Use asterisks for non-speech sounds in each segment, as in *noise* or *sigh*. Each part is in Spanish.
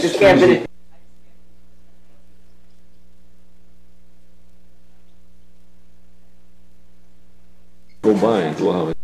just can't believe. Combined, wow.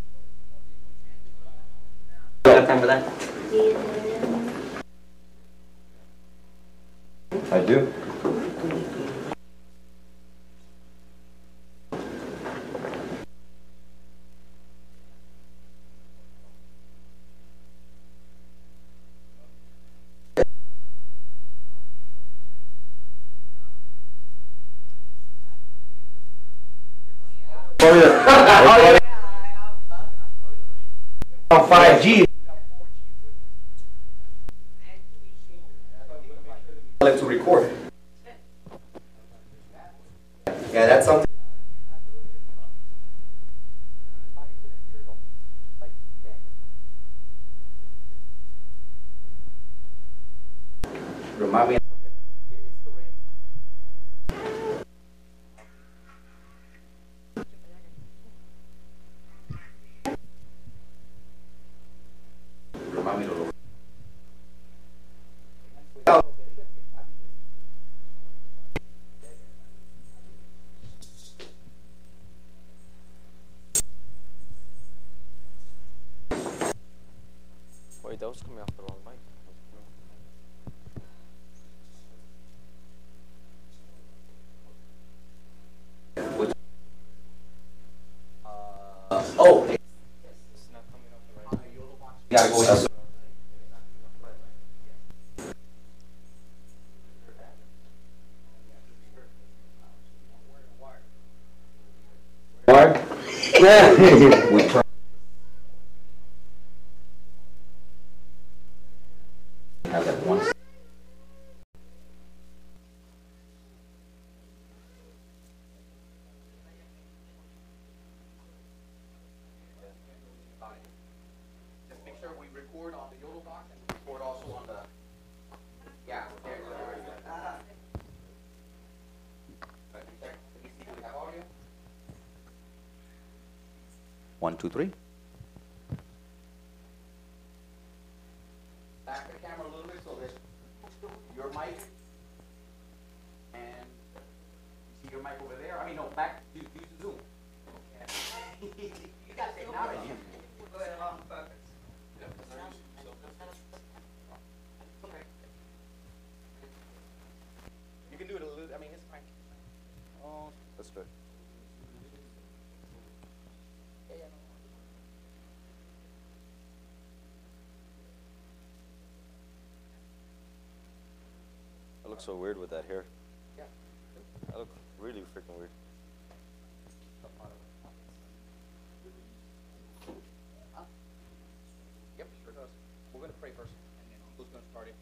Turn. One, two, three. Look so weird with that hair. Yeah. I look really freaking weird. Yep, sure does. We're gonna pray first, and then who's gonna start it?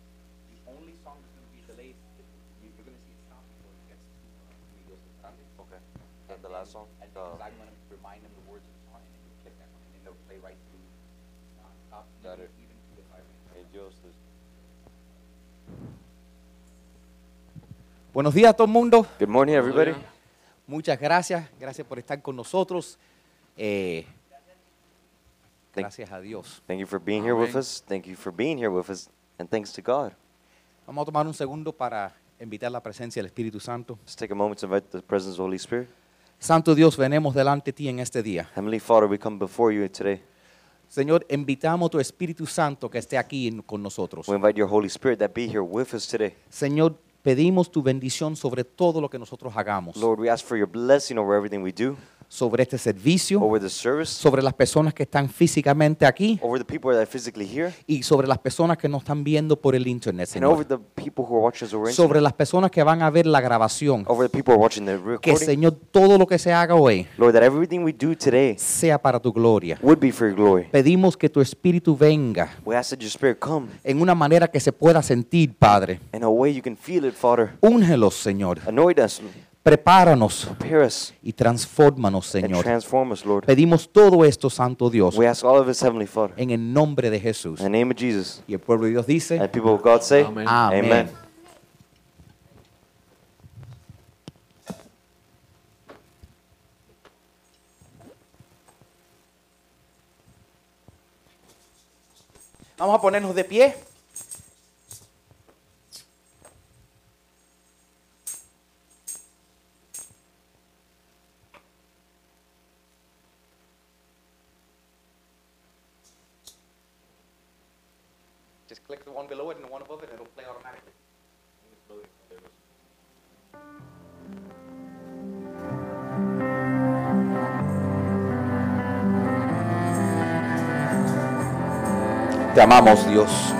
The only song that's gonna be delayed, you- you're gonna see it stop before it gets to, uh, Amigos del Grande. Okay. That the last song? And Uh, I'm gonna remind them the words of the song, and then you click that one, and then they'll play right through, non-stop, Got it. even to the five minutes. Hey, Dios, Buenos días a todo el mundo. Good morning, everybody. Muchas gracias. Gracias por estar con nosotros. Eh, Thank- gracias a Dios. Thank you for being here with Amén. us. Thank you for being here with us. And thanks to God. Vamos a tomar un segundo para invitar la presencia del Espíritu Santo. Let's take a moment to invite the presence of the Holy Spirit. Santo Dios, venemos delante de ti en este día. Heavenly Father, we come before you today. Señor, invitamos a tu Espíritu Santo que esté aquí con nosotros. We invite your Holy Spirit that be here with us today. Señor, pedimos tu bendición sobre todo lo que nosotros hagamos. Lord, we ask for your blessing over everything we do, sobre este servicio, over the service, sobre las personas que están físicamente aquí over the people that are physically here, y sobre las personas que nos están viendo por el internet, Señor. the people who are watching us over Sobre las personas que van a ver la grabación. Que. Señor, todo lo que se haga hoy Lord, that everything we do today sea para tu gloria. would be for your glory. Pedimos que tu Espíritu venga en una manera que se pueda sentir, Padre. in a way you can feel it, Father. Úngelos, Señor. Anoint us, Prepáranos y transfórmanos, Señor. transform us, Lord. Pedimos todo esto, Santo Dios, We ask all of us, Heavenly Father, en el nombre de Jesús. in the name of Jesus. Y el pueblo de Dios dice, And people of God say, Amen. Amén. Amen. Vamos a ponernos de pie. Te amamos, Dios.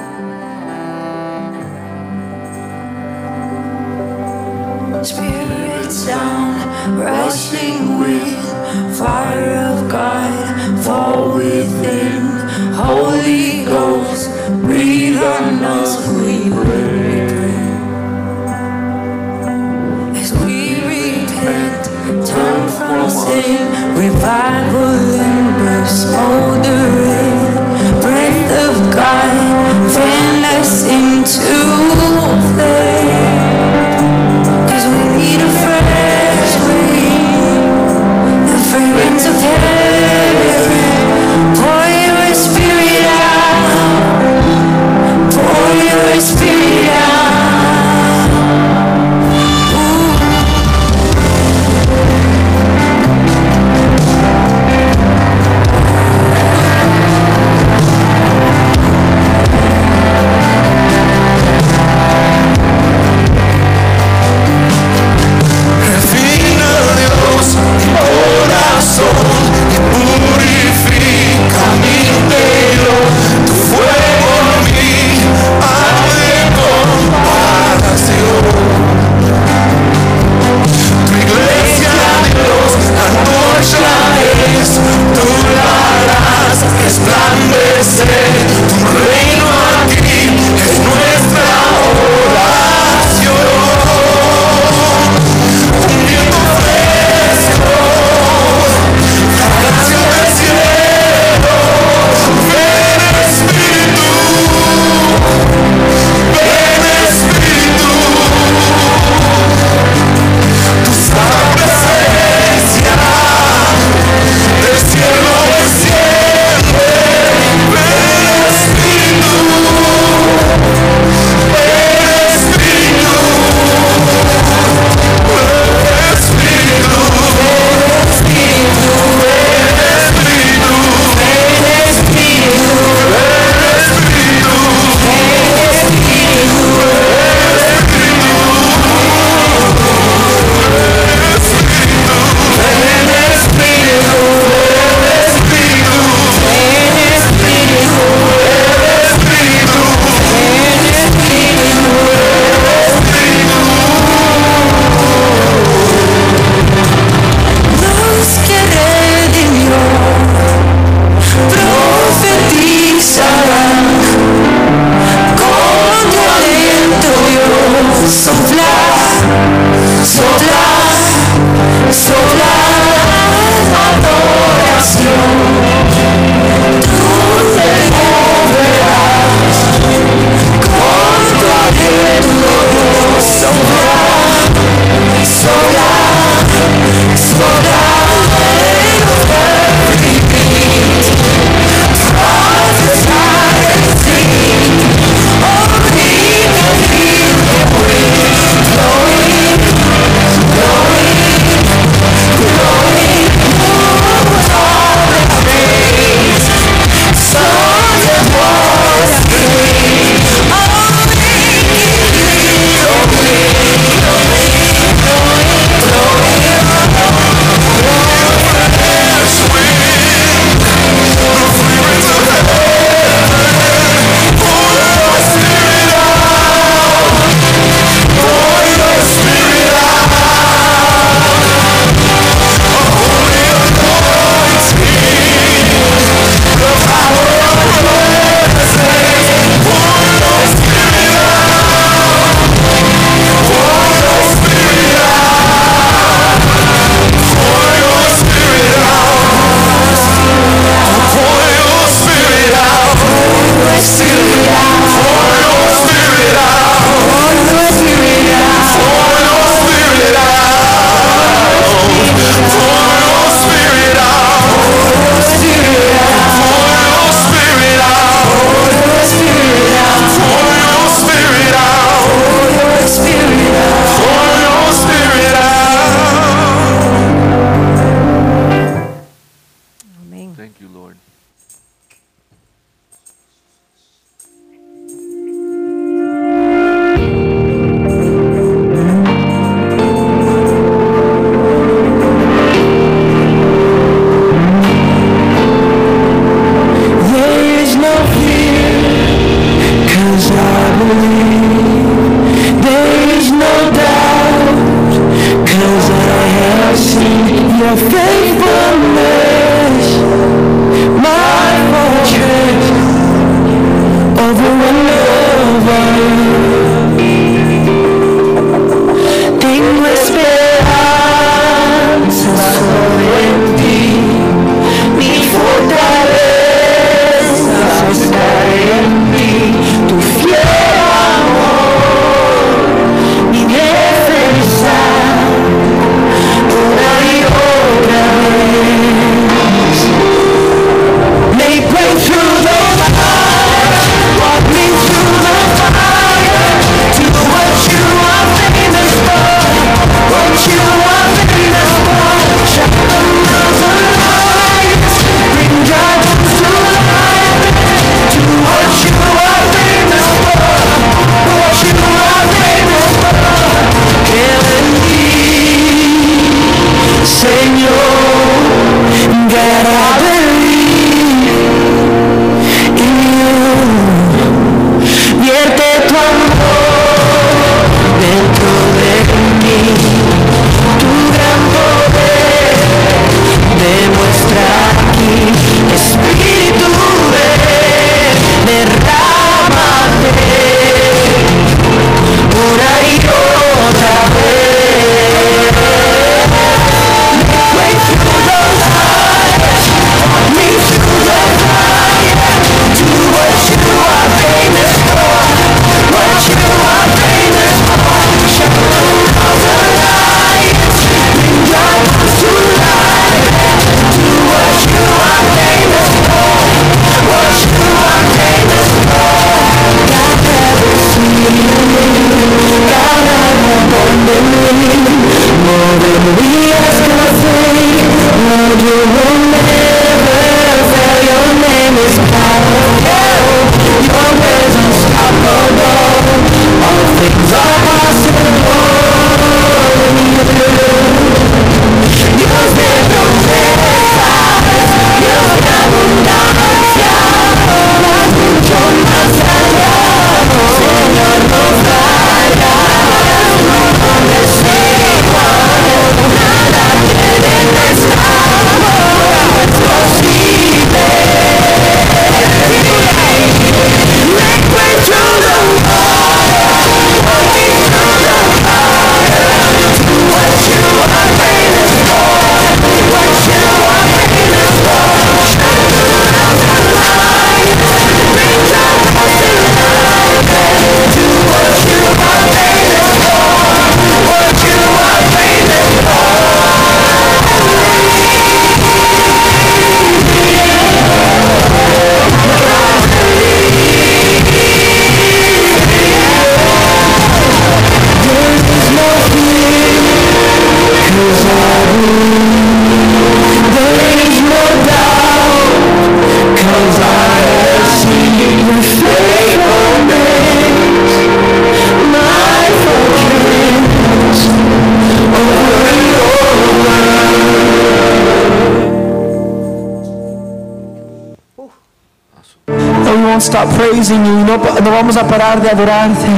Stop praising you. No, no vamos a parar de adorarte.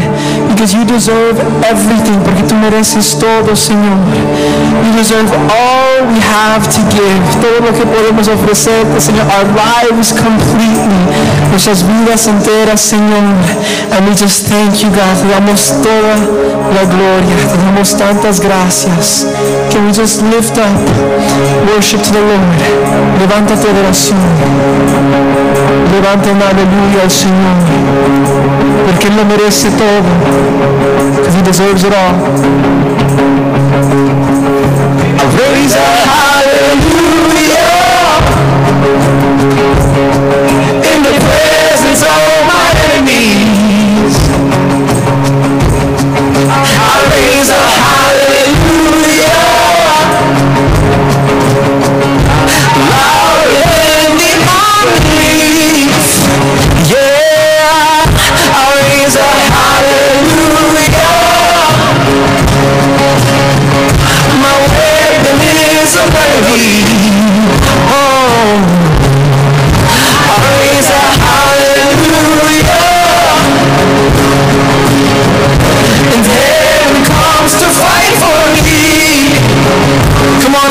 Because you deserve everything. Porque tú mereces todo, Señor. You deserve all we have to give. Todo lo que podemos ofrecerte, Señor. Our lives completely. Nuestras vidas enteras, Señor. And we just thank you, God. Te damos toda la gloria. Te damos tantas gracias. Can we just lift up worship to the Lord? Levanta tu adoración. Levanta una aleluya al Señor. Porque Él lo merece todo. He deserves it all. I raise a hallelujah in the presence of my enemies. I raise a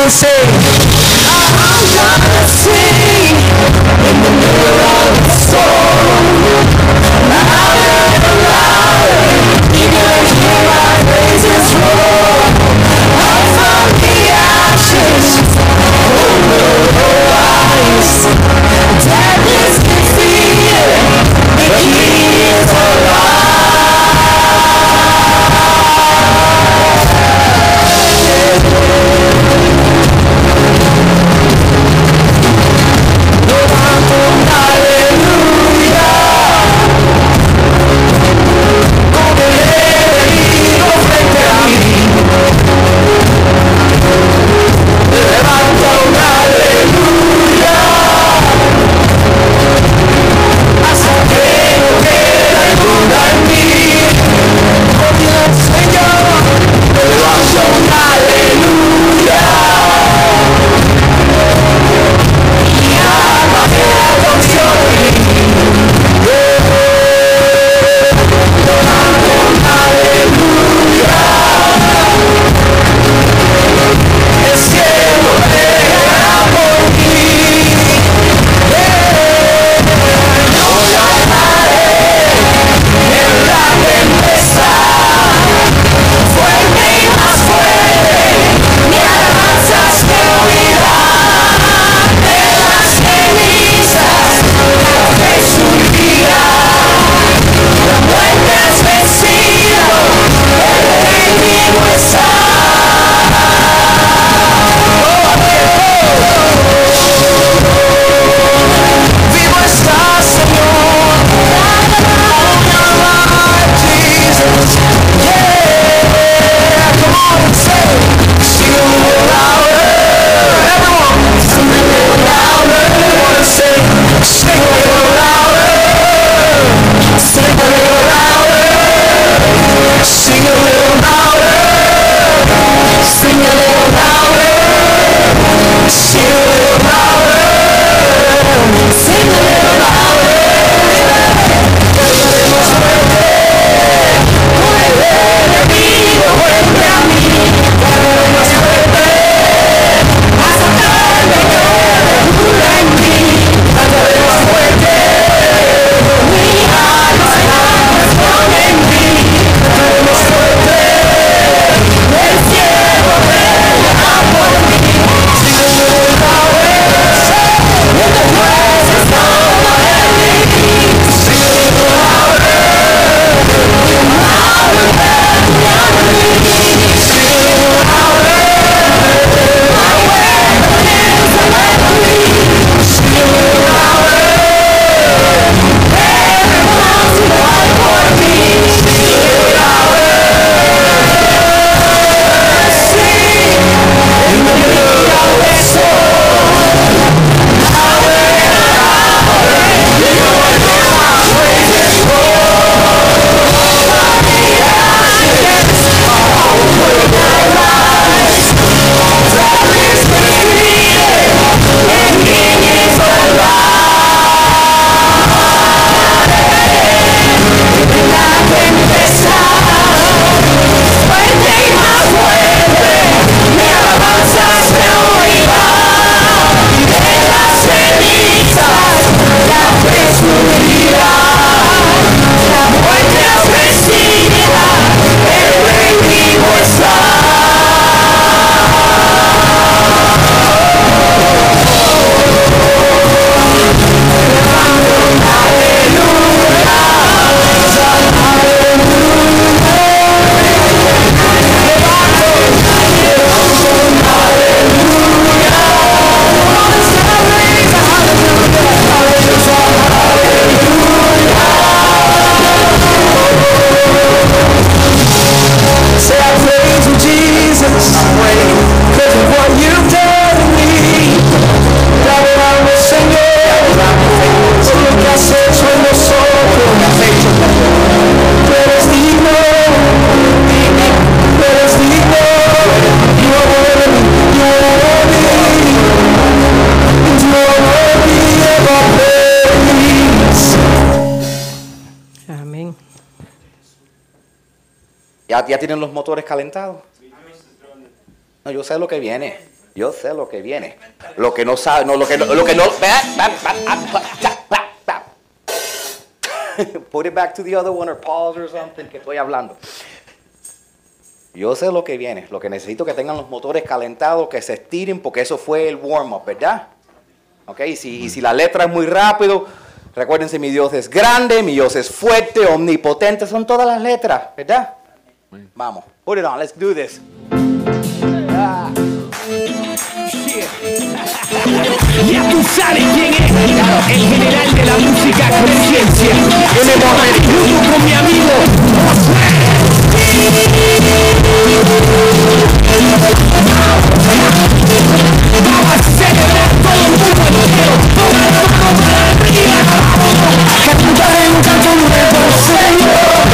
Eu sei. Tienen los motores calentados? No, yo sé lo que viene. Yo sé lo que viene. Lo que no sabe, no, lo que no, lo que no. *laughs* Put it back to the other one or pause or something que estoy hablando. Yo sé lo que viene. Lo que necesito que tengan los motores calentados, que se estiren, porque eso fue el warm-up, ¿verdad? ¿Ok? Y si, y si la letra es muy rápido, recuérdense, mi Dios es grande, mi Dios es fuerte, omnipotente, son todas las letras, ¿verdad? Man. Vamos. Put it on. Let's do this. *laughs* Ya tú sabes quién es El general de la música conciencia Tenemos el grupo con mi amigo Vamos a celebrar todo el mundo entero Ponga la mano para arriba Que tú estás en un canto nuevo, señor